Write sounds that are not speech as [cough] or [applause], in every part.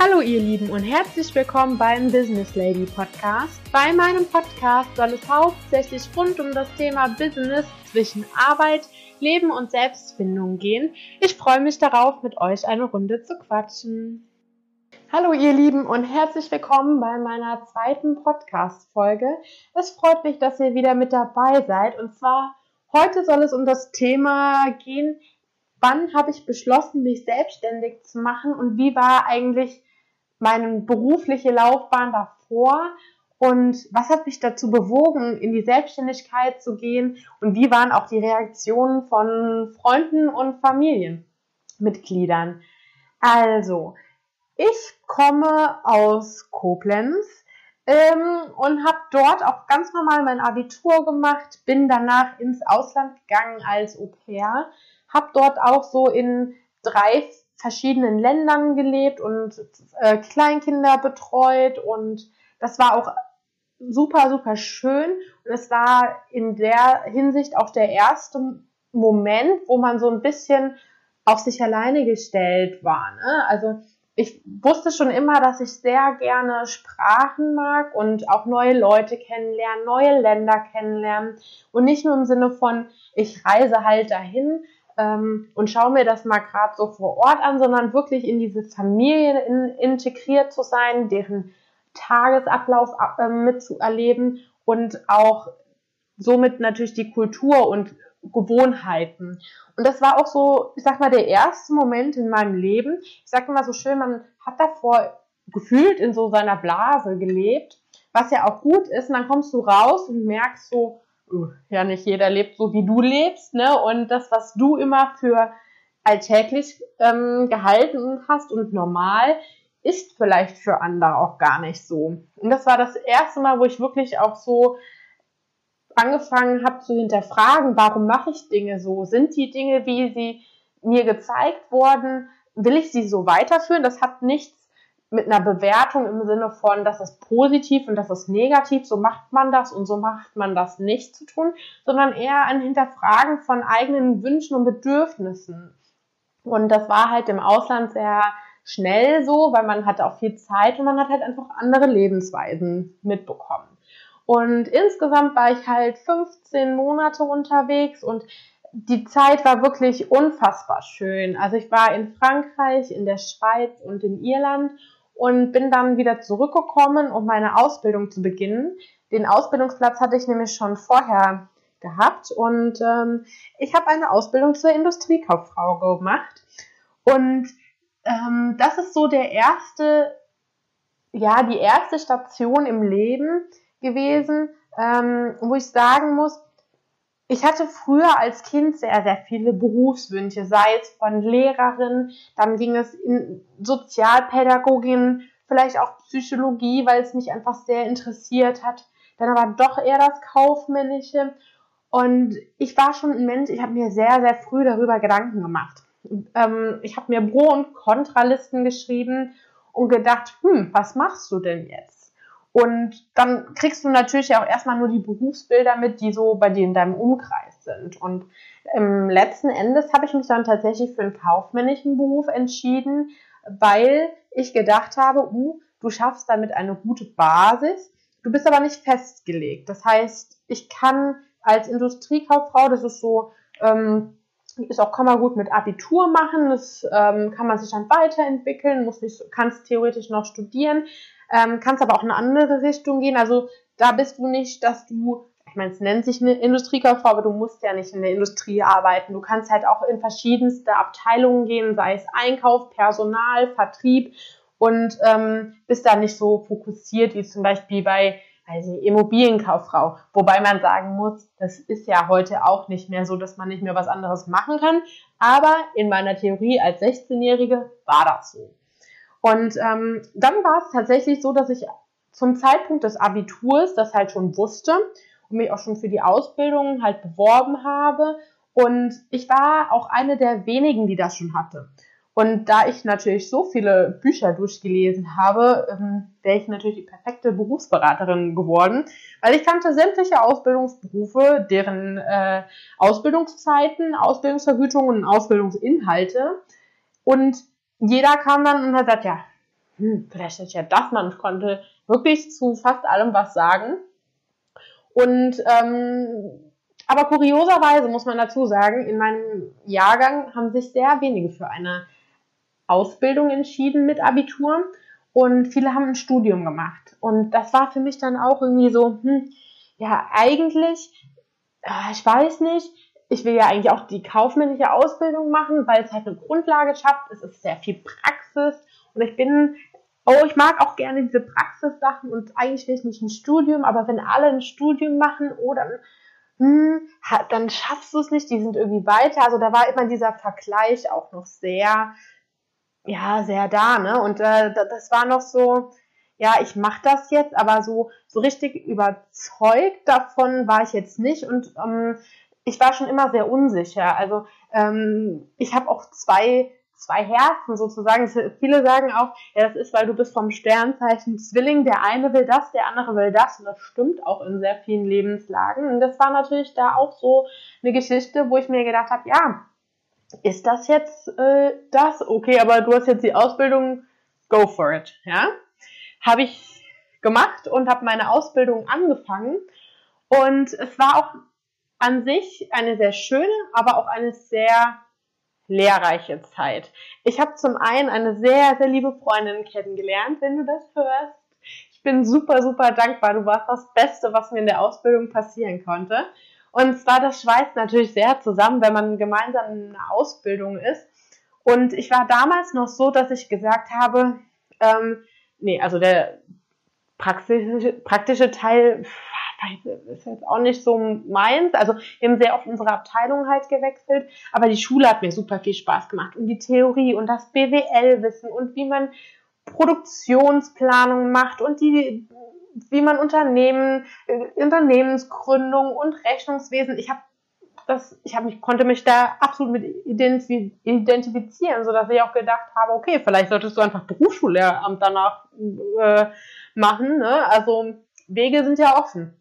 Hallo ihr Lieben und herzlich willkommen beim Business Lady Podcast. Bei meinem Podcast soll es hauptsächlich rund um das Thema Business zwischen Arbeit, Leben und Selbstfindung gehen. Ich freue mich darauf, mit euch eine Runde zu quatschen. Hallo ihr Lieben und herzlich willkommen bei meiner zweiten Podcast-Folge. Es freut mich, dass ihr wieder mit dabei seid und zwar heute soll es um das Thema gehen, wann habe ich beschlossen, mich selbstständig zu machen und wie war eigentlich meine berufliche Laufbahn davor. Und was hat mich dazu bewogen, in die Selbstständigkeit zu gehen? Und wie waren auch die Reaktionen von Freunden und Familienmitgliedern. Also, ich komme aus Koblenz ähm, und habe dort auch ganz normal mein Abitur gemacht, bin danach ins Ausland gegangen als Au pair, habe dort auch so in drei verschiedenen Ländern gelebt und äh, Kleinkinder betreut und das war auch super, super schön und es war in der Hinsicht auch der erste Moment, wo man so ein bisschen auf sich alleine gestellt war. Ne? Also ich wusste schon immer, dass ich sehr gerne Sprachen mag und auch neue Leute kennenlernen, neue Länder kennenlernen und nicht nur im Sinne von, ich reise halt dahin, ähm, und schaue mir das mal gerade so vor Ort an, sondern wirklich in diese Familie in, integriert zu sein, deren Tagesablauf äh, mitzuerleben und auch somit natürlich die Kultur und Gewohnheiten. Und das war auch so, ich sag mal, der erste Moment in meinem Leben. Ich sag immer so schön, man hat davor gefühlt in so seiner Blase gelebt, was ja auch gut ist. Und dann kommst du raus und merkst so, ja, nicht jeder lebt so, wie du lebst, ne? Und das, was du immer für alltäglich ähm, gehalten hast und normal, ist vielleicht für andere auch gar nicht so. Und das war das erste Mal, wo ich wirklich auch so angefangen habe zu hinterfragen, warum mache ich Dinge so? Sind die Dinge, wie sie mir gezeigt wurden, will ich sie so weiterführen? Das hat nichts mit einer Bewertung im Sinne von, das ist positiv und das ist negativ, so macht man das und so macht man das nicht zu tun, sondern eher ein Hinterfragen von eigenen Wünschen und Bedürfnissen. Und das war halt im Ausland sehr schnell so, weil man hatte auch viel Zeit und man hat halt einfach andere Lebensweisen mitbekommen. Und insgesamt war ich halt 15 Monate unterwegs und die Zeit war wirklich unfassbar schön. Also ich war in Frankreich, in der Schweiz und in Irland und bin dann wieder zurückgekommen, um meine Ausbildung zu beginnen. Den Ausbildungsplatz hatte ich nämlich schon vorher gehabt und ähm, ich habe eine Ausbildung zur Industriekauffrau gemacht und ähm, das ist so der erste, ja, die erste Station im Leben gewesen, ähm, wo ich sagen muss, ich hatte früher als Kind sehr, sehr viele Berufswünsche, sei es von Lehrerin, dann ging es in Sozialpädagogin, vielleicht auch Psychologie, weil es mich einfach sehr interessiert hat, dann aber doch eher das Kaufmännische. Und ich war schon ein Mensch, ich habe mir sehr, sehr früh darüber Gedanken gemacht. Ähm, ich habe mir Pro- und Kontralisten geschrieben und gedacht, hm, was machst du denn jetzt? Und dann kriegst du natürlich auch erstmal nur die Berufsbilder mit, die so bei dir in deinem Umkreis sind. Und ähm, letzten Endes habe ich mich dann tatsächlich für einen kaufmännischen Beruf entschieden, weil ich gedacht habe, uh, du schaffst damit eine gute Basis. Du bist aber nicht festgelegt. Das heißt, ich kann als Industriekauffrau, das ist so, ähm, ist auch, kann man gut mit Abitur machen, das ähm, kann man sich dann weiterentwickeln, muss nicht, kannst theoretisch noch studieren, ähm, kannst aber auch in eine andere Richtung gehen. Also da bist du nicht, dass du, ich meine, es nennt sich eine Industriekauffrau, aber du musst ja nicht in der Industrie arbeiten. Du kannst halt auch in verschiedenste Abteilungen gehen, sei es Einkauf, Personal, Vertrieb und ähm, bist da nicht so fokussiert wie zum Beispiel bei also Immobilienkauffrau. Wobei man sagen muss, das ist ja heute auch nicht mehr so, dass man nicht mehr was anderes machen kann. Aber in meiner Theorie als 16-Jährige war das so. Und ähm, dann war es tatsächlich so, dass ich zum Zeitpunkt des Abiturs das halt schon wusste und mich auch schon für die Ausbildung halt beworben habe. Und ich war auch eine der wenigen, die das schon hatte. Und da ich natürlich so viele Bücher durchgelesen habe, ähm, wäre ich natürlich die perfekte Berufsberaterin geworden, weil ich kannte sämtliche Ausbildungsberufe, deren äh, Ausbildungszeiten, Ausbildungsvergütungen und Ausbildungsinhalte. Und jeder kam dann und hat gesagt, ja, hm, vielleicht hätte ich ja das. Ich konnte wirklich zu fast allem was sagen. Und ähm, aber kurioserweise muss man dazu sagen, in meinem Jahrgang haben sich sehr wenige für eine Ausbildung entschieden mit Abitur und viele haben ein Studium gemacht. Und das war für mich dann auch irgendwie so, hm, ja, eigentlich, äh, ich weiß nicht, ich will ja eigentlich auch die kaufmännische Ausbildung machen, weil es halt eine Grundlage schafft. Es ist sehr viel Praxis und ich bin, oh, ich mag auch gerne diese Praxissachen und eigentlich will ich nicht ein Studium, aber wenn alle ein Studium machen, oh, dann, hm, dann schaffst du es nicht, die sind irgendwie weiter. Also da war immer dieser Vergleich auch noch sehr, ja, sehr da, ne? Und äh, das war noch so, ja, ich mache das jetzt, aber so, so richtig überzeugt davon war ich jetzt nicht. Und ähm, ich war schon immer sehr unsicher. Also ähm, ich habe auch zwei zwei Herzen sozusagen. Viele sagen auch, ja, das ist, weil du bist vom Sternzeichen Zwilling. Der eine will das, der andere will das. Und das stimmt auch in sehr vielen Lebenslagen. Und das war natürlich da auch so eine Geschichte, wo ich mir gedacht habe, ja, ist das jetzt äh, das? Okay, aber du hast jetzt die Ausbildung, go for it. Ja, habe ich gemacht und habe meine Ausbildung angefangen. Und es war auch an sich eine sehr schöne, aber auch eine sehr lehrreiche Zeit. Ich habe zum einen eine sehr, sehr liebe Freundin kennengelernt, wenn du das hörst. Ich bin super, super dankbar. Du warst das Beste, was mir in der Ausbildung passieren konnte. Und zwar, das schweißt natürlich sehr zusammen, wenn man gemeinsam in einer Ausbildung ist. Und ich war damals noch so, dass ich gesagt habe, ähm, nee, also der praktische, praktische Teil ist jetzt auch nicht so meins. Also wir haben sehr oft unsere Abteilung halt gewechselt, aber die Schule hat mir super viel Spaß gemacht und die Theorie und das BWL-Wissen und wie man Produktionsplanung macht und die, wie man Unternehmen, äh, Unternehmensgründung und Rechnungswesen. Ich habe das, ich habe mich, konnte mich da absolut mit identifizieren, so dass ich auch gedacht habe, okay, vielleicht solltest du einfach Berufsschullehramt danach äh, machen. Ne? Also Wege sind ja offen.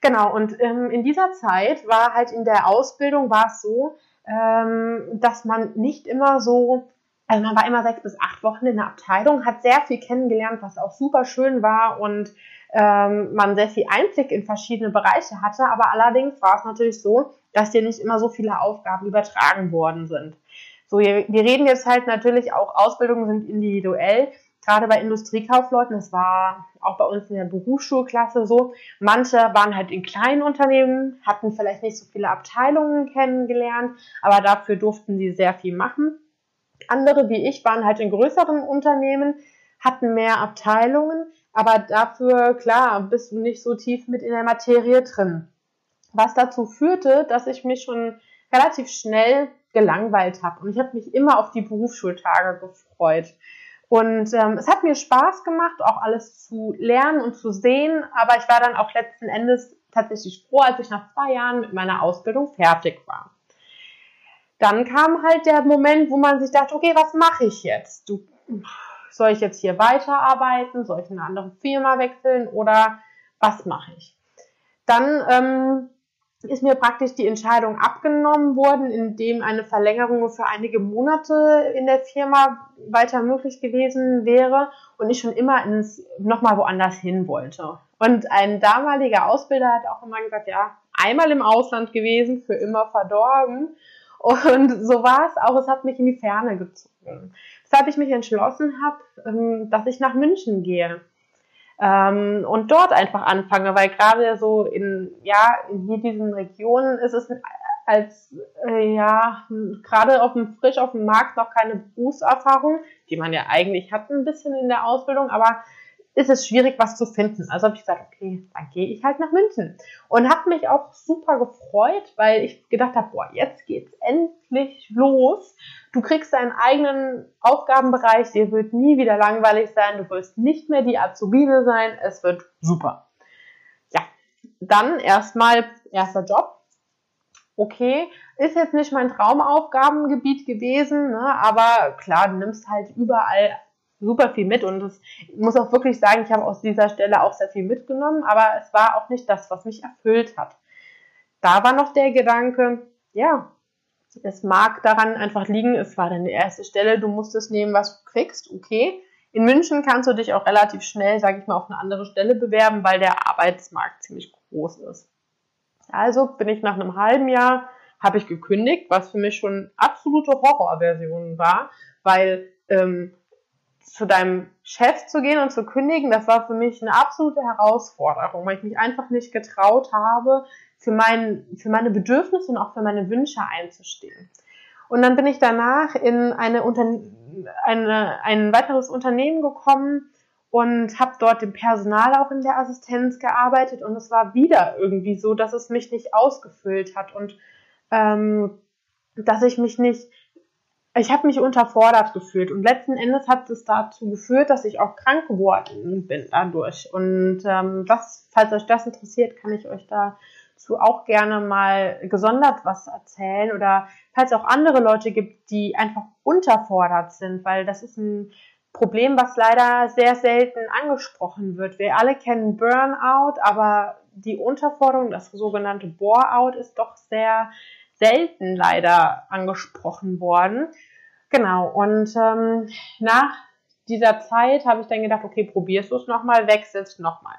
Genau, und ähm, in dieser Zeit war halt in der Ausbildung war es so, ähm, dass man nicht immer so, also man war immer sechs bis acht Wochen in der Abteilung, hat sehr viel kennengelernt, was auch super schön war und ähm, man sehr viel Einblick in verschiedene Bereiche hatte, aber allerdings war es natürlich so, dass dir nicht immer so viele Aufgaben übertragen worden sind. So, wir, wir reden jetzt halt natürlich auch, Ausbildungen sind individuell, gerade bei Industriekaufleuten, das war auch bei uns in der Berufsschulklasse so, manche waren halt in kleinen Unternehmen, hatten vielleicht nicht so viele Abteilungen kennengelernt, aber dafür durften sie sehr viel machen. Andere wie ich waren halt in größeren Unternehmen, hatten mehr Abteilungen, aber dafür, klar, bist du nicht so tief mit in der Materie drin. Was dazu führte, dass ich mich schon relativ schnell gelangweilt habe. Und ich habe mich immer auf die Berufsschultage gefreut. Und ähm, es hat mir Spaß gemacht, auch alles zu lernen und zu sehen, aber ich war dann auch letzten Endes tatsächlich froh, als ich nach zwei Jahren mit meiner Ausbildung fertig war. Dann kam halt der Moment, wo man sich dachte, okay, was mache ich jetzt? Du, soll ich jetzt hier weiterarbeiten? Soll ich in eine andere Firma wechseln? Oder was mache ich? Dann ähm, ist mir praktisch die Entscheidung abgenommen worden, indem eine Verlängerung für einige Monate in der Firma weiter möglich gewesen wäre und ich schon immer ins nochmal woanders hin wollte. Und ein damaliger Ausbilder hat auch immer gesagt, ja, einmal im Ausland gewesen, für immer verdorben. Und so war es auch, es hat mich in die Ferne gezogen. Weshalb ich mich entschlossen habe, ähm, dass ich nach München gehe ähm, und dort einfach anfange, weil gerade so in, ja, in diesen Regionen ist es als, äh, ja, gerade auf dem, frisch auf dem Markt noch keine Berufserfahrung, die man ja eigentlich hat ein bisschen in der Ausbildung, aber ist es schwierig, was zu finden. Also habe ich gesagt, okay, dann gehe ich halt nach München. Und habe mich auch super gefreut, weil ich gedacht habe, boah, jetzt geht's endlich los. Du kriegst deinen eigenen Aufgabenbereich, dir wird nie wieder langweilig sein, du wirst nicht mehr die Azubine sein, es wird super. Ja, dann erstmal erster Job. Okay, ist jetzt nicht mein Traumaufgabengebiet gewesen, ne, aber klar, du nimmst halt überall super viel mit und es muss auch wirklich sagen, ich habe aus dieser Stelle auch sehr viel mitgenommen, aber es war auch nicht das, was mich erfüllt hat. Da war noch der Gedanke, ja, es mag daran einfach liegen, es war deine erste Stelle, du musst es nehmen, was du kriegst, okay. In München kannst du dich auch relativ schnell, sage ich mal, auf eine andere Stelle bewerben, weil der Arbeitsmarkt ziemlich groß ist. Also bin ich nach einem halben Jahr, habe ich gekündigt, was für mich schon absolute Horrorversion war, weil ähm, zu deinem Chef zu gehen und zu kündigen, das war für mich eine absolute Herausforderung, weil ich mich einfach nicht getraut habe, für, mein, für meine Bedürfnisse und auch für meine Wünsche einzustehen. Und dann bin ich danach in eine, eine, ein weiteres Unternehmen gekommen und habe dort im Personal auch in der Assistenz gearbeitet und es war wieder irgendwie so, dass es mich nicht ausgefüllt hat und ähm, dass ich mich nicht ich habe mich unterfordert gefühlt und letzten Endes hat es dazu geführt, dass ich auch krank geworden bin dadurch. Und ähm, das, falls euch das interessiert, kann ich euch dazu auch gerne mal gesondert was erzählen oder falls es auch andere Leute gibt, die einfach unterfordert sind, weil das ist ein Problem, was leider sehr selten angesprochen wird. Wir alle kennen Burnout, aber die Unterforderung, das sogenannte Bore-out, ist doch sehr selten leider angesprochen worden. Genau, und ähm, nach dieser Zeit habe ich dann gedacht, okay, probierst du es nochmal, wechselst nochmal.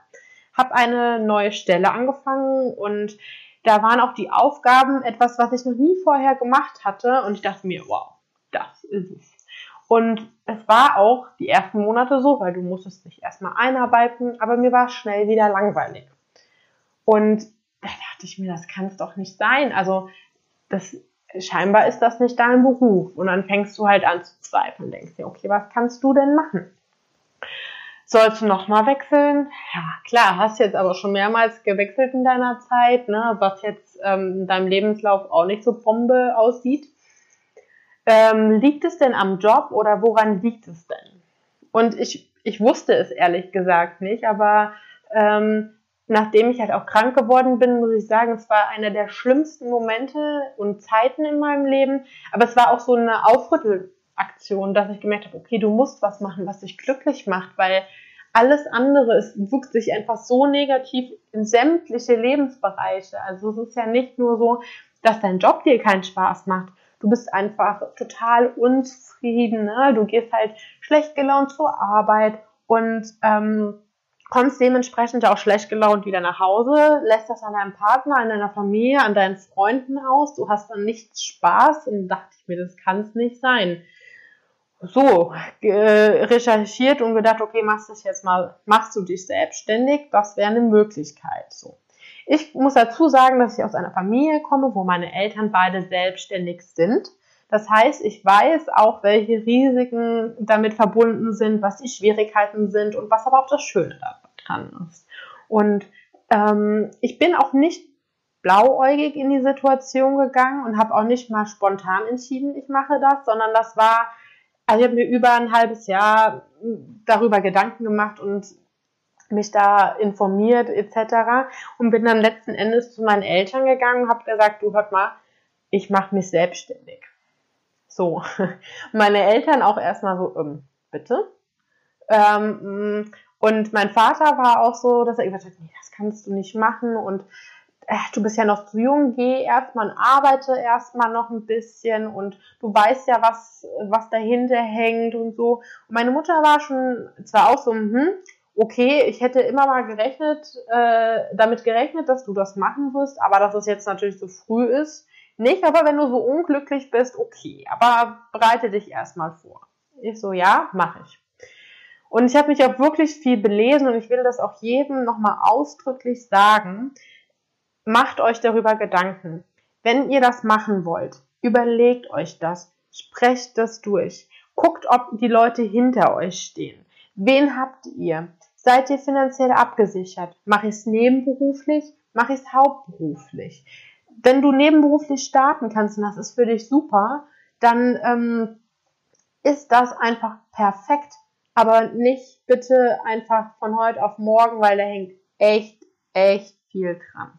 Habe eine neue Stelle angefangen und da waren auch die Aufgaben etwas, was ich noch nie vorher gemacht hatte und ich dachte mir, wow, das ist es. Und es war auch die ersten Monate so, weil du musstest dich erstmal einarbeiten, aber mir war schnell wieder langweilig. Und da dachte ich mir, das kann es doch nicht sein. Also das scheinbar ist das nicht dein Beruf. Und dann fängst du halt an zu zweifeln, denkst dir, okay, was kannst du denn machen? Sollst du nochmal wechseln? Ja, klar, hast jetzt aber schon mehrmals gewechselt in deiner Zeit, ne, was jetzt ähm, in deinem Lebenslauf auch nicht so Bombe aussieht. Ähm, liegt es denn am Job oder woran liegt es denn? Und ich, ich wusste es ehrlich gesagt nicht, aber ähm, nachdem ich halt auch krank geworden bin, muss ich sagen, es war einer der schlimmsten Momente und Zeiten in meinem Leben. Aber es war auch so eine Aufrüttelaktion, dass ich gemerkt habe, okay, du musst was machen, was dich glücklich macht, weil alles andere es wuchs sich einfach so negativ in sämtliche Lebensbereiche. Also es ist ja nicht nur so, dass dein Job dir keinen Spaß macht. Du bist einfach total unzufrieden. Ne? Du gehst halt schlecht gelaunt zur Arbeit und ähm, kommst dementsprechend auch schlecht gelaunt wieder nach Hause, lässt das an deinem Partner, an deiner Familie, an deinen Freunden aus, du hast dann nichts Spaß und dachte ich mir, das kann es nicht sein. So, äh, recherchiert und gedacht, okay, machst du jetzt mal, machst du dich selbstständig, das wäre eine Möglichkeit, so. Ich muss dazu sagen, dass ich aus einer Familie komme, wo meine Eltern beide selbstständig sind. Das heißt, ich weiß auch, welche Risiken damit verbunden sind, was die Schwierigkeiten sind und was aber auch das Schöne daran ist. Und ähm, ich bin auch nicht blauäugig in die Situation gegangen und habe auch nicht mal spontan entschieden, ich mache das, sondern das war, also ich habe mir über ein halbes Jahr darüber Gedanken gemacht und mich da informiert etc. und bin dann letzten Endes zu meinen Eltern gegangen und habe gesagt, du hört mal, ich mache mich selbstständig. So, [laughs] meine Eltern auch erstmal so, ähm, bitte? Ähm, und mein Vater war auch so, dass er gesagt hat, nee, das kannst du nicht machen und äh, du bist ja noch zu jung, geh erstmal und arbeite erstmal noch ein bisschen und du weißt ja, was, was dahinter hängt und so. Und meine Mutter war schon zwar auch so, hm, okay, ich hätte immer mal gerechnet, äh, damit gerechnet, dass du das machen wirst, aber dass es jetzt natürlich so früh ist, nicht, aber wenn du so unglücklich bist, okay, aber bereite dich erstmal vor. Ich so, ja, mache ich. Und ich habe mich auch wirklich viel belesen und ich will das auch jedem nochmal ausdrücklich sagen. Macht euch darüber Gedanken. Wenn ihr das machen wollt, überlegt euch das, sprecht das durch. Guckt, ob die Leute hinter euch stehen. Wen habt ihr? Seid ihr finanziell abgesichert? Mache ich es nebenberuflich? Mache ich es hauptberuflich? Wenn du nebenberuflich starten kannst und das ist für dich super, dann ähm, ist das einfach perfekt. Aber nicht bitte einfach von heute auf morgen, weil da hängt echt, echt viel dran.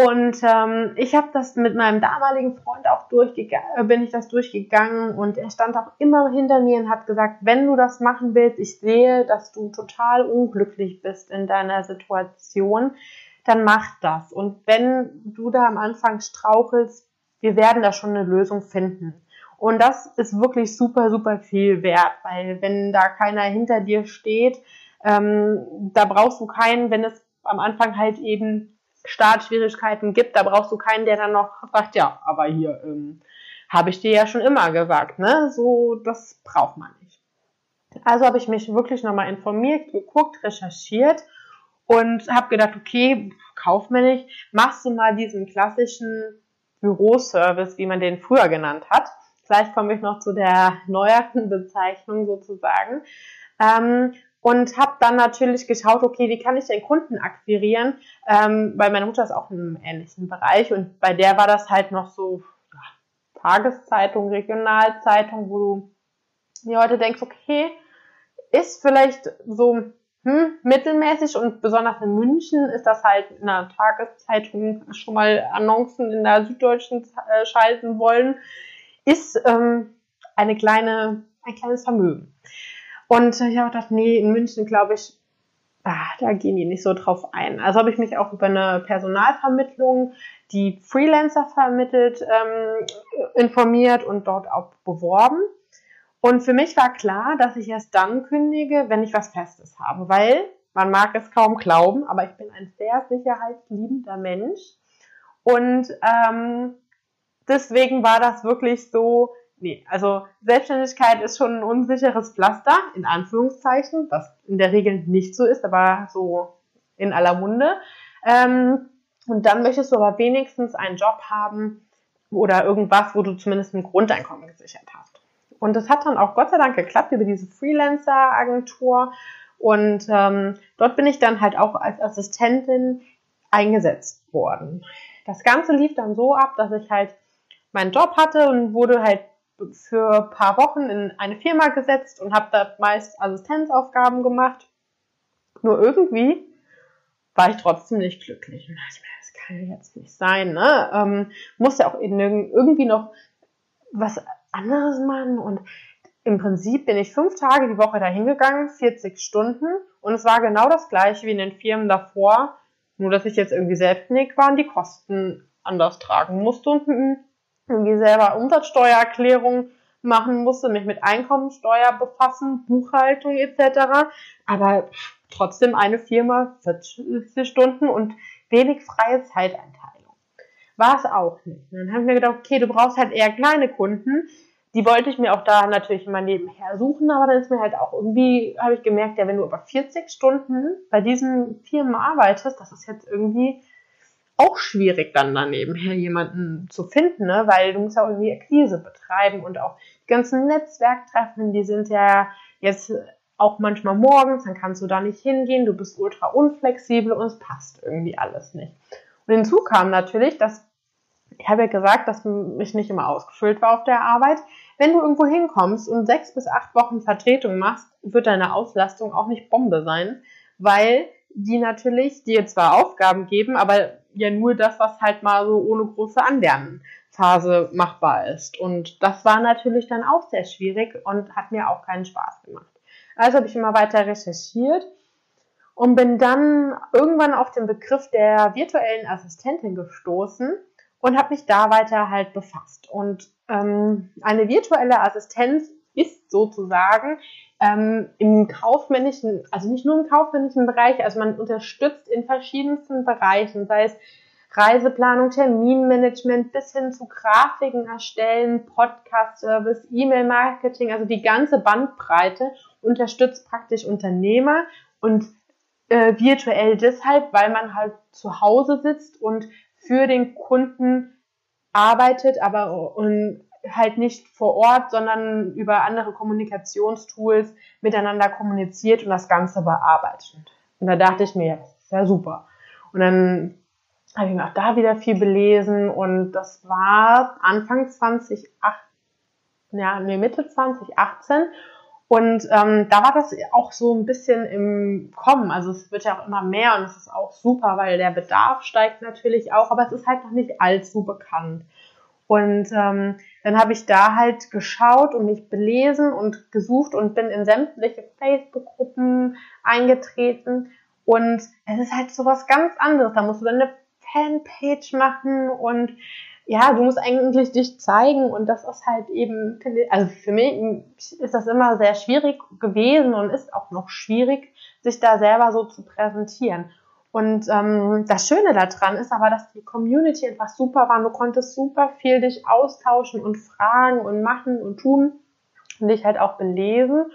Und ähm, ich habe das mit meinem damaligen Freund auch durchgegangen, äh, bin ich das durchgegangen und er stand auch immer hinter mir und hat gesagt, wenn du das machen willst, ich sehe, dass du total unglücklich bist in deiner Situation, dann mach das. Und wenn du da am Anfang strauchelst, wir werden da schon eine Lösung finden. Und das ist wirklich super, super viel wert, weil wenn da keiner hinter dir steht, ähm, da brauchst du keinen, wenn es am Anfang halt eben Startschwierigkeiten gibt, da brauchst du keinen, der dann noch sagt, ja, aber hier ähm, habe ich dir ja schon immer gesagt, ne? So, das braucht man nicht. Also habe ich mich wirklich nochmal informiert, geguckt, recherchiert und habe gedacht, okay, kaufmännisch, machst du mal diesen klassischen Büroservice, wie man den früher genannt hat. Gleich komme ich noch zu der [laughs] neueren Bezeichnung sozusagen. Ähm, und habe dann natürlich geschaut, okay, wie kann ich den Kunden akquirieren, ähm, weil meine Mutter ist auch im ähnlichen Bereich und bei der war das halt noch so ja, Tageszeitung, Regionalzeitung, wo du dir heute denkst, okay, ist vielleicht so hm, mittelmäßig und besonders in München ist das halt in der Tageszeitung schon mal Annoncen in der Süddeutschen äh, schalten wollen, ist ähm, eine kleine, ein kleines Vermögen. Und ich habe gedacht, nee, in München glaube ich, ah, da gehen die nicht so drauf ein. Also habe ich mich auch über eine Personalvermittlung, die Freelancer vermittelt, ähm, informiert und dort auch beworben. Und für mich war klar, dass ich erst dann kündige, wenn ich was Festes habe, weil man mag es kaum glauben, aber ich bin ein sehr sicherheitsliebender Mensch. Und ähm, deswegen war das wirklich so, nee, also Selbstständigkeit ist schon ein unsicheres Pflaster, in Anführungszeichen, was in der Regel nicht so ist, aber so in aller Munde. Ähm, und dann möchtest du aber wenigstens einen Job haben oder irgendwas, wo du zumindest ein Grundeinkommen gesichert hast. Und das hat dann auch Gott sei Dank geklappt über diese Freelancer-Agentur. Und ähm, dort bin ich dann halt auch als Assistentin eingesetzt worden. Das Ganze lief dann so ab, dass ich halt meinen Job hatte und wurde halt für ein paar Wochen in eine Firma gesetzt und habe da meist Assistenzaufgaben gemacht. Nur irgendwie war ich trotzdem nicht glücklich. Und dachte mir, das kann jetzt nicht sein. Ne? Ähm, muss ja auch irgendwie noch was anderes machen. Und im Prinzip bin ich fünf Tage die Woche dahin gegangen, 40 Stunden. Und es war genau das gleiche wie in den Firmen davor. Nur, dass ich jetzt irgendwie selbstständig war und die Kosten anders tragen musste und irgendwie selber Umsatzsteuererklärung machen musste, mich mit Einkommensteuer befassen, Buchhaltung etc. Aber trotzdem eine Firma, 40 Stunden und wenig freie Zeiteinteilung. War es auch nicht. dann haben wir gedacht, okay, du brauchst halt eher kleine Kunden. Die wollte ich mir auch da natürlich immer nebenher suchen, aber dann ist mir halt auch irgendwie, habe ich gemerkt, ja, wenn du aber 40 Stunden bei diesen Firmen arbeitest, das ist jetzt irgendwie auch schwierig, dann daneben her jemanden zu finden, ne? weil du musst ja irgendwie Akquise betreiben und auch die ganzen Netzwerktreffen, die sind ja jetzt auch manchmal morgens, dann kannst du da nicht hingehen, du bist ultra unflexibel und es passt irgendwie alles nicht. Und hinzu kam natürlich, dass ich habe ja gesagt, dass mich nicht immer ausgefüllt war auf der Arbeit. Wenn du irgendwo hinkommst und sechs bis acht Wochen Vertretung machst, wird deine Auslastung auch nicht Bombe sein, weil die natürlich dir zwar Aufgaben geben, aber ja nur das, was halt mal so ohne große Anlernphase machbar ist. Und das war natürlich dann auch sehr schwierig und hat mir auch keinen Spaß gemacht. Also habe ich immer weiter recherchiert und bin dann irgendwann auf den Begriff der virtuellen Assistentin gestoßen und habe mich da weiter halt befasst. Und ähm, eine virtuelle Assistenz ist sozusagen ähm, im kaufmännischen, also nicht nur im kaufmännischen Bereich, also man unterstützt in verschiedensten Bereichen, sei es Reiseplanung, Terminmanagement bis hin zu Grafiken erstellen, Podcast-Service, E-Mail-Marketing, also die ganze Bandbreite unterstützt praktisch Unternehmer und äh, virtuell deshalb, weil man halt zu Hause sitzt und für den Kunden arbeitet, aber und halt nicht vor Ort, sondern über andere Kommunikationstools miteinander kommuniziert und das Ganze bearbeitet. Und da dachte ich mir, das ist ja super. Und dann habe ich mir auch da wieder viel belesen und das war Anfang 2018, ja, nee, Mitte 2018 und ähm, da war das auch so ein bisschen im Kommen. Also es wird ja auch immer mehr und es ist auch super, weil der Bedarf steigt natürlich auch, aber es ist halt noch nicht allzu bekannt. Und ähm, dann habe ich da halt geschaut und mich belesen und gesucht und bin in sämtliche Facebook-Gruppen eingetreten. Und es ist halt sowas ganz anderes. Da musst du dann eine Fanpage machen und ja, du musst eigentlich dich zeigen und das ist halt eben, also für mich ist das immer sehr schwierig gewesen und ist auch noch schwierig, sich da selber so zu präsentieren. Und ähm, das Schöne daran ist aber, dass die Community einfach super war. Du konntest super viel dich austauschen und fragen und machen und tun und dich halt auch belesen.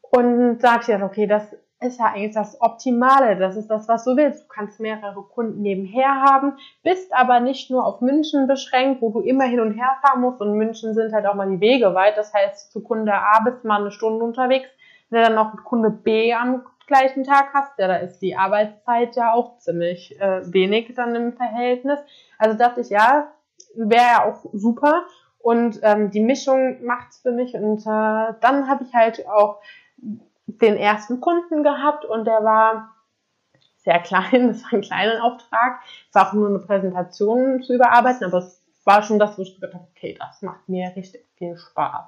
Und da habe okay, das ist ja eigentlich das Optimale. Das ist das, was du willst. Du kannst mehrere Kunden nebenher haben, bist aber nicht nur auf München beschränkt, wo du immer hin und her fahren musst. Und München sind halt auch mal die Wege weit. Das heißt, zu Kunde A bist du mal eine Stunde unterwegs. Wenn du dann noch Kunde B am gleichen Tag hast, ja, da ist die Arbeitszeit ja auch ziemlich äh, wenig dann im Verhältnis. Also dachte ich, ja, wäre ja auch super. Und ähm, die Mischung macht's für mich. Und äh, dann habe ich halt auch den ersten Kunden gehabt und der war sehr klein, [laughs] das war ein kleiner Auftrag. Es war auch nur eine Präsentation zu überarbeiten, aber es war schon das, wo ich gedacht habe, okay, das macht mir richtig viel Spaß.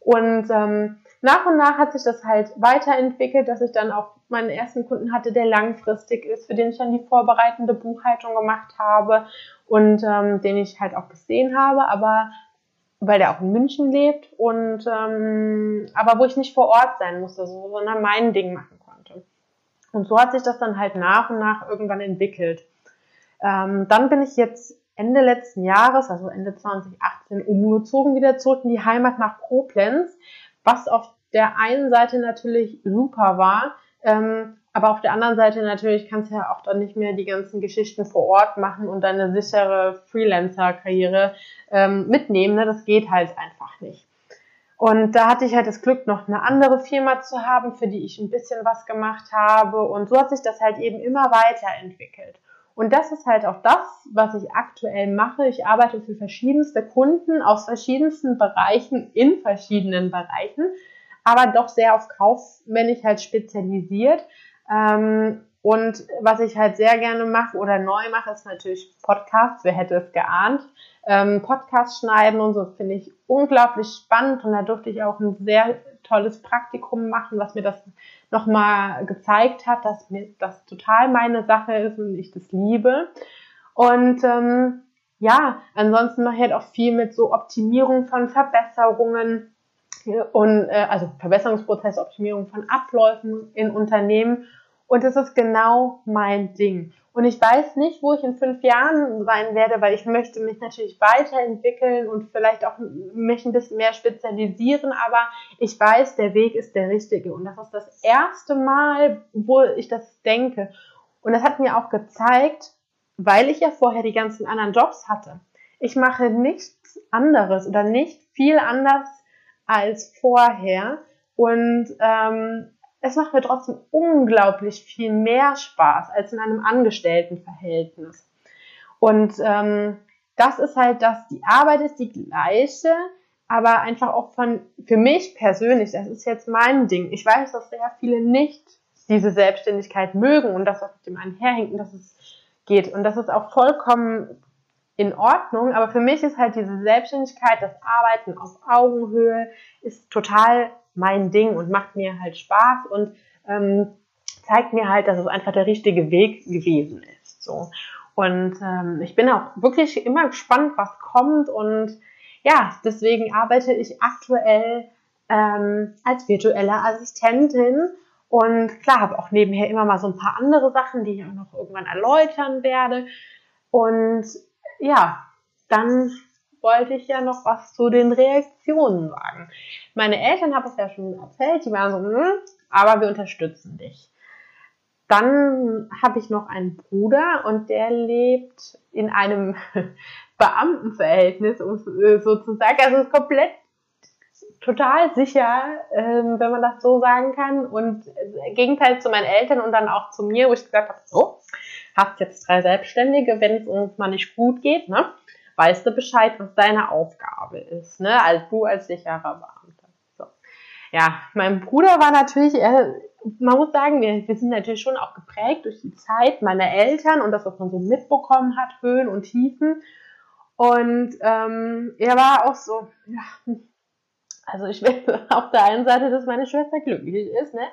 Und ähm, nach und nach hat sich das halt weiterentwickelt, dass ich dann auch meinen ersten Kunden hatte, der langfristig ist, für den ich dann die vorbereitende Buchhaltung gemacht habe und ähm, den ich halt auch gesehen habe. Aber weil der auch in München lebt und ähm, aber wo ich nicht vor Ort sein musste, sondern mein Ding machen konnte. Und so hat sich das dann halt nach und nach irgendwann entwickelt. Ähm, dann bin ich jetzt Ende letzten Jahres, also Ende 2018, umgezogen wieder zurück in die Heimat nach Koblenz, was auf der einen Seite natürlich super war, ähm, aber auf der anderen Seite natürlich kannst du ja auch dann nicht mehr die ganzen Geschichten vor Ort machen und deine sichere Freelancer-Karriere ähm, mitnehmen. Ne? Das geht halt einfach nicht. Und da hatte ich halt das Glück, noch eine andere Firma zu haben, für die ich ein bisschen was gemacht habe. Und so hat sich das halt eben immer weiterentwickelt. Und das ist halt auch das, was ich aktuell mache. Ich arbeite für verschiedenste Kunden aus verschiedensten Bereichen in verschiedenen Bereichen, aber doch sehr auf kaufmännisch halt spezialisiert. Ähm, und was ich halt sehr gerne mache oder neu mache, ist natürlich Podcasts. Wer hätte es geahnt? Ähm, Podcast schneiden und so finde ich unglaublich spannend und da durfte ich auch ein sehr tolles Praktikum machen, was mir das nochmal gezeigt hat, dass mir das total meine Sache ist und ich das liebe. Und ähm, ja, ansonsten mache ich halt auch viel mit so Optimierung von Verbesserungen und äh, also Verbesserungsprozess, Optimierung von Abläufen in Unternehmen und das ist genau mein Ding. Und ich weiß nicht, wo ich in fünf Jahren sein werde, weil ich möchte mich natürlich weiterentwickeln und vielleicht auch mich ein bisschen mehr spezialisieren, aber ich weiß, der Weg ist der richtige. Und das ist das erste Mal, wo ich das denke. Und das hat mir auch gezeigt, weil ich ja vorher die ganzen anderen Jobs hatte. Ich mache nichts anderes oder nicht viel anders als vorher. Und ähm, es macht mir trotzdem unglaublich viel mehr Spaß als in einem Angestelltenverhältnis. Und ähm, das ist halt das, die Arbeit ist die gleiche, aber einfach auch von, für mich persönlich, das ist jetzt mein Ding. Ich weiß, dass sehr viele nicht diese Selbstständigkeit mögen und das, was mit dem einherhängt und dass es geht. Und das ist auch vollkommen in Ordnung, aber für mich ist halt diese Selbstständigkeit, das Arbeiten auf Augenhöhe, ist total mein Ding und macht mir halt Spaß und ähm, zeigt mir halt, dass es einfach der richtige Weg gewesen ist. So. Und ähm, ich bin auch wirklich immer gespannt, was kommt. Und ja, deswegen arbeite ich aktuell ähm, als virtuelle Assistentin. Und klar, habe auch nebenher immer mal so ein paar andere Sachen, die ich auch noch irgendwann erläutern werde. Und ja, dann wollte ich ja noch was zu den Reaktionen sagen. Meine Eltern haben es ja schon erzählt, die waren so, hm, aber wir unterstützen dich. Dann habe ich noch einen Bruder und der lebt in einem [laughs] Beamtenverhältnis, sozusagen. Also ist komplett total sicher, ähm, wenn man das so sagen kann. Und im Gegenteil zu meinen Eltern und dann auch zu mir, wo ich gesagt habe, so, hast jetzt drei Selbstständige, wenn es uns mal nicht gut geht, ne? weißt du Bescheid, was deine Aufgabe ist, ne? Als du als sicherer Beamter. So. Ja, mein Bruder war natürlich, äh, man muss sagen, wir, wir sind natürlich schon auch geprägt durch die Zeit meiner Eltern und das, was man so mitbekommen hat, Höhen und Tiefen. Und ähm, er war auch so, ja, also ich [laughs] will auf der einen Seite, dass meine Schwester glücklich ist, ne?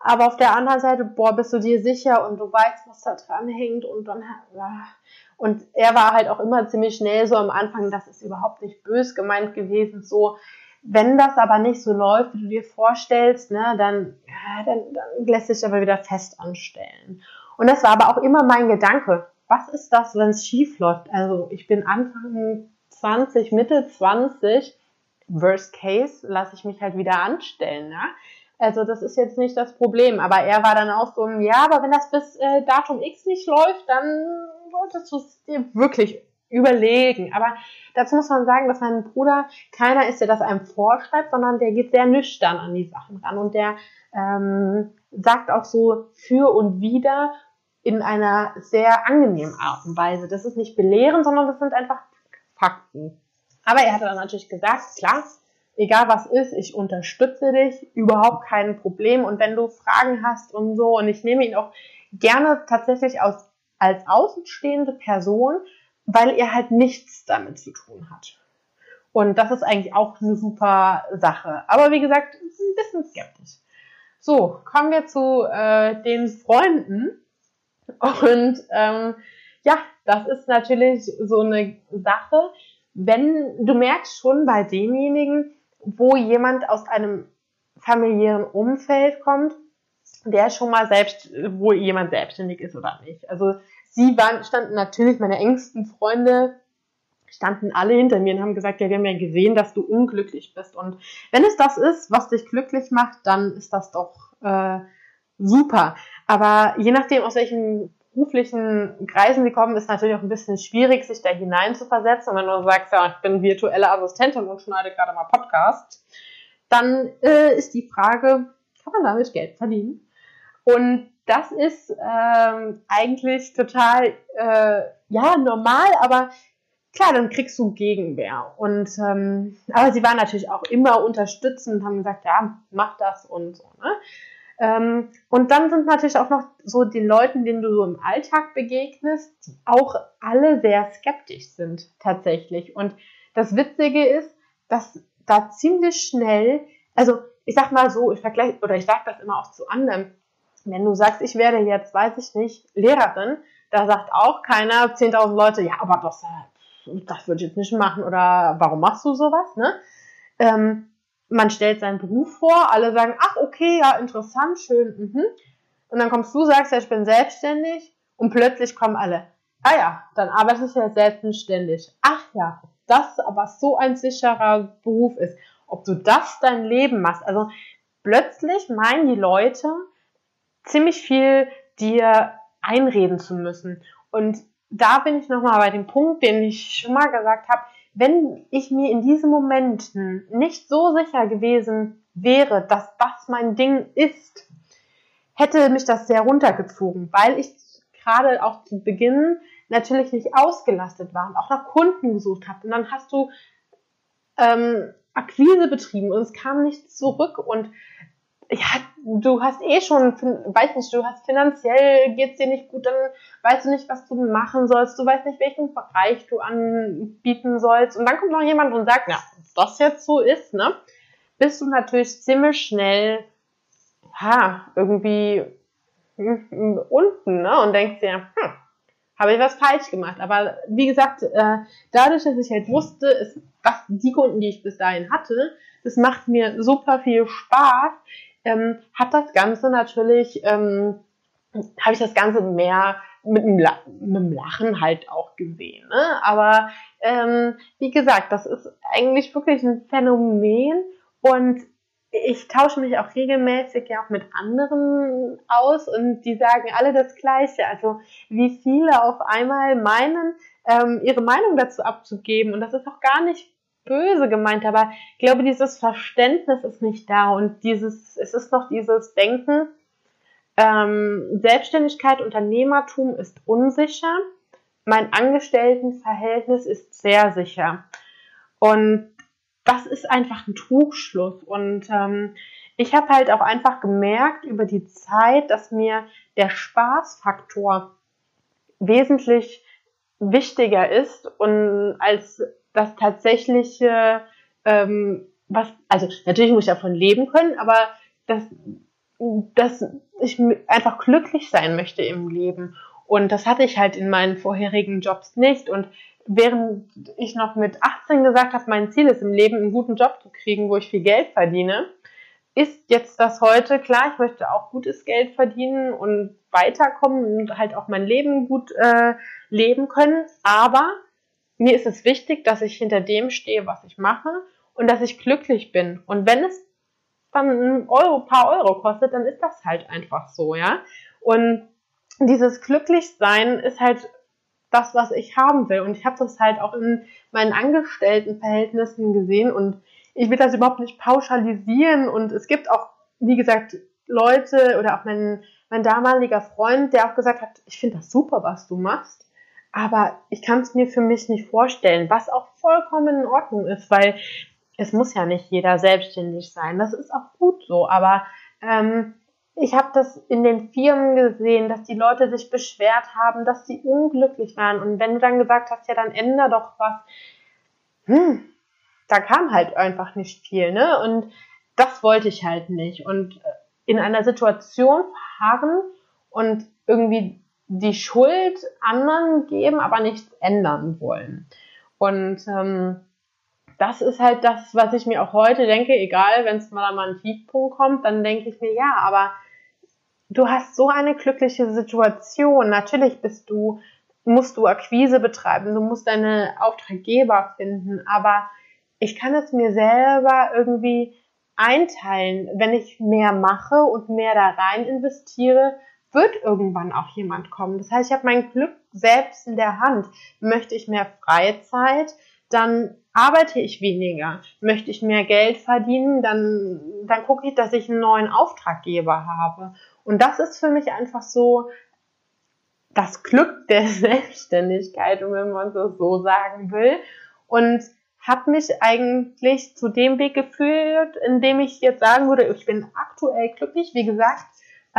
Aber auf der anderen Seite, boah, bist du dir sicher und du weißt, was da dran hängt und dann, Und er war halt auch immer ziemlich schnell so am Anfang, das ist überhaupt nicht bös gemeint gewesen, so, wenn das aber nicht so läuft, wie du dir vorstellst, ne, dann, ja, dann, dann lässt sich aber wieder fest anstellen. Und das war aber auch immer mein Gedanke. Was ist das, wenn es schief läuft? Also ich bin Anfang 20, Mitte 20, worst case, lasse ich mich halt wieder anstellen. Ne? Also das ist jetzt nicht das Problem. Aber er war dann auch so, ja, aber wenn das bis äh, Datum X nicht läuft, dann solltest du es dir wirklich überlegen. Aber dazu muss man sagen, dass mein Bruder keiner ist, der das einem vorschreibt, sondern der geht sehr nüchtern an die Sachen ran und der ähm, sagt auch so für und wieder in einer sehr angenehmen Art und Weise. Das ist nicht belehren, sondern das sind einfach Fakten. Aber er hatte dann natürlich gesagt, klar, egal was ist, ich unterstütze dich, überhaupt kein Problem. Und wenn du Fragen hast und so, und ich nehme ihn auch gerne tatsächlich aus, als außenstehende Person, weil er halt nichts damit zu tun hat. Und das ist eigentlich auch eine super Sache. Aber wie gesagt, ein bisschen skeptisch. So, kommen wir zu äh, den Freunden. Und ähm, ja, das ist natürlich so eine Sache, wenn du merkst schon bei demjenigen, wo jemand aus einem familiären Umfeld kommt, der schon mal selbst, wo jemand selbstständig ist oder nicht. Also sie waren, standen natürlich, meine engsten Freunde standen alle hinter mir und haben gesagt, ja, wir haben ja gesehen, dass du unglücklich bist. Und wenn es das ist, was dich glücklich macht, dann ist das doch äh, super. Aber je nachdem, aus welchen beruflichen Kreisen sie kommen, ist natürlich auch ein bisschen schwierig, sich da hinein zu versetzen. Und wenn du sagst, ja, ich bin virtuelle Assistentin und schneide gerade mal Podcast, dann äh, ist die Frage, kann man damit Geld verdienen? Und das ist ähm, eigentlich total, äh, ja, normal, aber klar, dann kriegst du Gegenwehr. Und ähm, aber sie waren natürlich auch immer unterstützend haben gesagt, ja, mach das und so. Ne? Ähm, und dann sind natürlich auch noch so die Leute, denen du so im Alltag begegnest, die auch alle sehr skeptisch sind tatsächlich. Und das Witzige ist, dass da ziemlich schnell, also ich sag mal so, ich vergleiche oder ich sage das immer auch zu anderen, wenn du sagst, ich werde jetzt, weiß ich nicht, Lehrerin, da sagt auch keiner, 10.000 Leute, ja, aber das, äh, das würde ich jetzt nicht machen oder warum machst du sowas, ne? Ähm, man stellt seinen Beruf vor, alle sagen, ach okay, ja, interessant, schön, mhm. Und dann kommst du, sagst ja, ich bin selbstständig und plötzlich kommen alle, ah ja, dann arbeitest du ja selbstständig. Ach ja, das aber so ein sicherer Beruf ist, ob du das dein Leben machst. Also plötzlich meinen die Leute ziemlich viel dir einreden zu müssen. Und da bin ich nochmal bei dem Punkt, den ich schon mal gesagt habe, wenn ich mir in diesen Momenten nicht so sicher gewesen wäre, dass das mein Ding ist, hätte mich das sehr runtergezogen, weil ich gerade auch zu Beginn natürlich nicht ausgelastet war und auch nach Kunden gesucht habe. Und dann hast du ähm, Akquise betrieben und es kam nichts zurück und ja, du hast eh schon, weiß nicht, du hast finanziell geht's dir nicht gut, dann weißt du nicht, was du machen sollst, du weißt nicht, welchen Bereich du anbieten sollst. Und dann kommt noch jemand und sagt, ja, das jetzt so ist, ne, bist du natürlich ziemlich schnell, ja, irgendwie unten, ne, und denkst dir, hm, habe ich was falsch gemacht. Aber wie gesagt, äh, dadurch, dass ich halt wusste, es, was die Kunden, die ich bis dahin hatte, das macht mir super viel Spaß ähm, hat das Ganze natürlich, ähm, habe ich das Ganze mehr mit dem Lachen halt auch gesehen. Ne? Aber ähm, wie gesagt, das ist eigentlich wirklich ein Phänomen und ich tausche mich auch regelmäßig ja auch mit anderen aus und die sagen alle das Gleiche. Also wie viele auf einmal meinen, ähm, ihre Meinung dazu abzugeben und das ist auch gar nicht böse gemeint, aber ich glaube, dieses Verständnis ist nicht da und dieses, es ist noch dieses Denken, ähm, Selbstständigkeit, Unternehmertum ist unsicher, mein Angestelltenverhältnis ist sehr sicher. Und das ist einfach ein Trugschluss. Und ähm, ich habe halt auch einfach gemerkt über die Zeit, dass mir der Spaßfaktor wesentlich wichtiger ist und als das tatsächliche, ähm, was, also natürlich muss ich davon leben können, aber dass, dass ich einfach glücklich sein möchte im Leben. Und das hatte ich halt in meinen vorherigen Jobs nicht. Und während ich noch mit 18 gesagt habe, mein Ziel ist im Leben, einen guten Job zu kriegen, wo ich viel Geld verdiene, ist jetzt das heute klar, ich möchte auch gutes Geld verdienen und weiterkommen und halt auch mein Leben gut äh, leben können. Aber mir ist es wichtig, dass ich hinter dem stehe, was ich mache und dass ich glücklich bin. Und wenn es dann ein Euro, paar Euro kostet, dann ist das halt einfach so, ja. Und dieses Glücklichsein ist halt das, was ich haben will. Und ich habe das halt auch in meinen Angestelltenverhältnissen gesehen und ich will das überhaupt nicht pauschalisieren. Und es gibt auch, wie gesagt, Leute oder auch mein, mein damaliger Freund, der auch gesagt hat, ich finde das super, was du machst. Aber ich kann es mir für mich nicht vorstellen, was auch vollkommen in Ordnung ist, weil es muss ja nicht jeder selbstständig sein. Das ist auch gut so. Aber ähm, ich habe das in den Firmen gesehen, dass die Leute sich beschwert haben, dass sie unglücklich waren. Und wenn du dann gesagt hast, ja, dann änder doch was, hm, da kam halt einfach nicht viel, ne? Und das wollte ich halt nicht. Und äh, in einer Situation verharren und irgendwie die Schuld anderen geben, aber nichts ändern wollen. Und ähm, das ist halt das, was ich mir auch heute denke, egal, wenn es mal an einen Tiefpunkt kommt, dann denke ich mir, ja, aber du hast so eine glückliche Situation. Natürlich bist du, musst du Akquise betreiben, du musst deine Auftraggeber finden, aber ich kann es mir selber irgendwie einteilen. Wenn ich mehr mache und mehr da rein investiere, wird irgendwann auch jemand kommen. Das heißt, ich habe mein Glück selbst in der Hand. Möchte ich mehr Freizeit, dann arbeite ich weniger. Möchte ich mehr Geld verdienen, dann, dann gucke ich, dass ich einen neuen Auftraggeber habe. Und das ist für mich einfach so das Glück der [laughs] Selbstständigkeit, wenn man es so sagen will. Und hat mich eigentlich zu dem Weg geführt, in dem ich jetzt sagen würde, ich bin aktuell glücklich. Wie gesagt,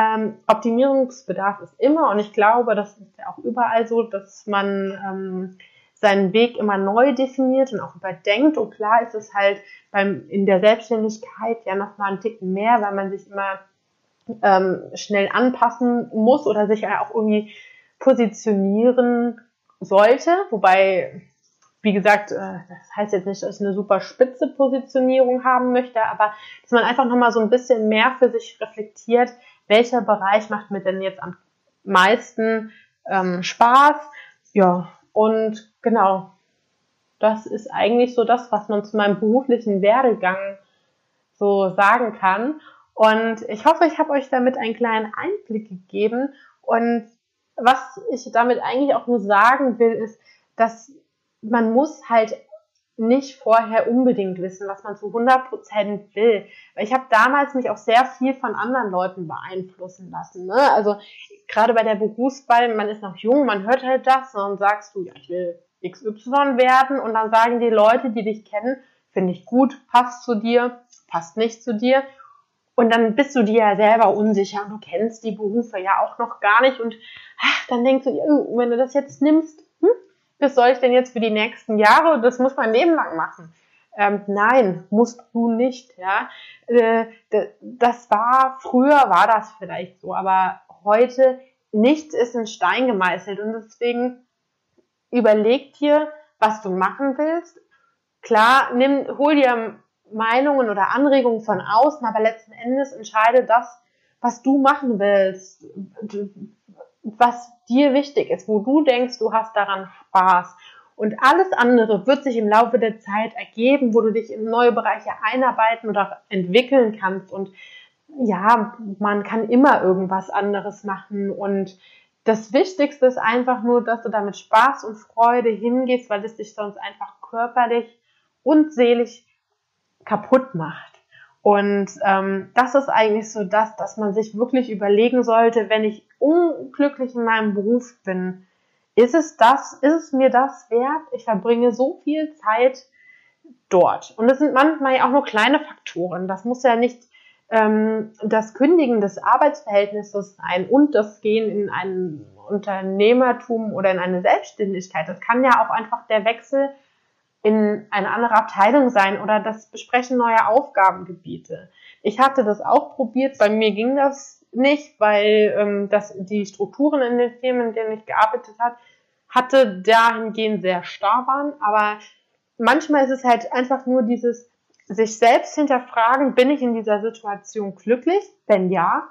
ähm, Optimierungsbedarf ist immer und ich glaube, das ist ja auch überall so, dass man ähm, seinen Weg immer neu definiert und auch überdenkt. Und klar ist es halt beim, in der Selbstständigkeit ja nochmal ein Ticken mehr, weil man sich immer ähm, schnell anpassen muss oder sich ja auch irgendwie positionieren sollte. Wobei, wie gesagt, äh, das heißt jetzt nicht, dass ich eine super spitze Positionierung haben möchte, aber dass man einfach nochmal so ein bisschen mehr für sich reflektiert, welcher Bereich macht mir denn jetzt am meisten ähm, Spaß. Ja, und genau, das ist eigentlich so das, was man zu meinem beruflichen Werdegang so sagen kann. Und ich hoffe, ich habe euch damit einen kleinen Einblick gegeben. Und was ich damit eigentlich auch nur sagen will, ist, dass man muss halt nicht vorher unbedingt wissen, was man zu 100% will. Weil ich habe damals mich auch sehr viel von anderen Leuten beeinflussen lassen. Ne? Also gerade bei der Berufswahl, man ist noch jung, man hört halt das und dann sagst du, ja, ich will XY werden und dann sagen die Leute, die dich kennen, finde ich gut, passt zu dir, passt nicht zu dir. Und dann bist du dir ja selber unsicher und du kennst die Berufe ja auch noch gar nicht und ach, dann denkst du, wenn du das jetzt nimmst, was soll ich denn jetzt für die nächsten Jahre? Das muss mein Leben lang machen. Ähm, nein, musst du nicht, ja. Äh, das war, früher war das vielleicht so, aber heute nichts ist in Stein gemeißelt und deswegen überleg dir, was du machen willst. Klar, nimm, hol dir Meinungen oder Anregungen von außen, aber letzten Endes entscheide das, was du machen willst, was dir wichtig ist, wo du denkst, du hast daran Spaß. Und alles andere wird sich im Laufe der Zeit ergeben, wo du dich in neue Bereiche einarbeiten oder entwickeln kannst. Und ja, man kann immer irgendwas anderes machen. Und das Wichtigste ist einfach nur, dass du damit Spaß und Freude hingehst, weil es dich sonst einfach körperlich und seelisch kaputt macht. Und ähm, das ist eigentlich so das, dass man sich wirklich überlegen sollte, wenn ich unglücklich in meinem Beruf bin, ist es das, ist es mir das wert? Ich verbringe so viel Zeit dort. Und es sind manchmal ja auch nur kleine Faktoren. Das muss ja nicht ähm, das Kündigen des Arbeitsverhältnisses sein und das Gehen in ein Unternehmertum oder in eine Selbstständigkeit. Das kann ja auch einfach der Wechsel in eine andere Abteilung sein oder das Besprechen neuer Aufgabengebiete. Ich hatte das auch probiert, bei mir ging das nicht, weil ähm, das, die Strukturen in den Firmen, in denen ich gearbeitet hat, hatte, dahingehend sehr starr waren. Aber manchmal ist es halt einfach nur dieses sich selbst hinterfragen, bin ich in dieser Situation glücklich? Wenn ja,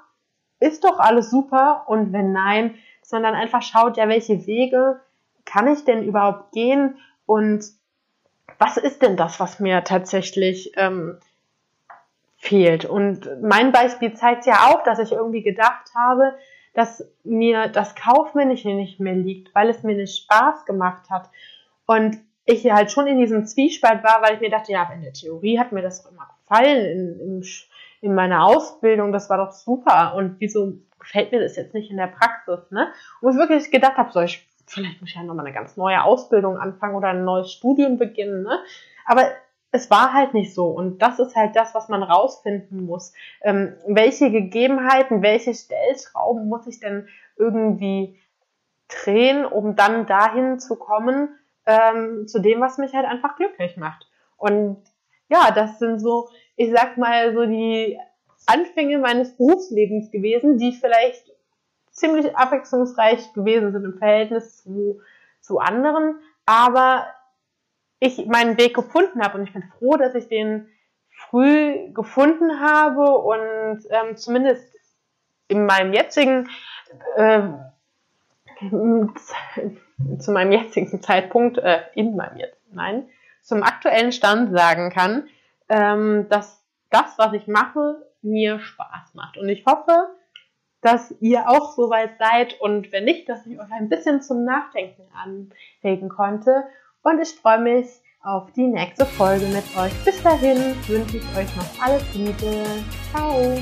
ist doch alles super. Und wenn nein, sondern einfach schaut, ja, welche Wege kann ich denn überhaupt gehen? Und was ist denn das, was mir tatsächlich ähm, fehlt? Und mein Beispiel zeigt ja auch, dass ich irgendwie gedacht habe, dass mir das Kaufmännische nicht mehr liegt, weil es mir nicht Spaß gemacht hat. Und ich halt schon in diesem Zwiespalt war, weil ich mir dachte, ja, in der Theorie hat mir das immer gefallen, in, in, in meiner Ausbildung, das war doch super. Und wieso gefällt mir das jetzt nicht in der Praxis, ne? Und ich wirklich gedacht habe, soll ich, vielleicht muss ich ja nochmal eine ganz neue Ausbildung anfangen oder ein neues Studium beginnen, ne? Aber es war halt nicht so. Und das ist halt das, was man rausfinden muss. Ähm, welche Gegebenheiten, welche Stellschrauben muss ich denn irgendwie drehen, um dann dahin zu kommen, ähm, zu dem, was mich halt einfach glücklich macht. Und ja, das sind so, ich sag mal, so die Anfänge meines Berufslebens gewesen, die vielleicht ziemlich abwechslungsreich gewesen sind im Verhältnis zu, zu anderen, aber ich meinen Weg gefunden habe und ich bin froh, dass ich den früh gefunden habe und ähm, zumindest in meinem jetzigen äh, zu meinem jetzigen Zeitpunkt, äh, in meinem jetzt, nein, zum aktuellen Stand sagen kann, ähm, dass das, was ich mache, mir Spaß macht. Und ich hoffe, dass ihr auch soweit seid und wenn nicht, dass ich euch ein bisschen zum Nachdenken anregen konnte. Und ich freue mich auf die nächste Folge mit euch. Bis dahin wünsche ich euch noch alles Liebe. Ciao.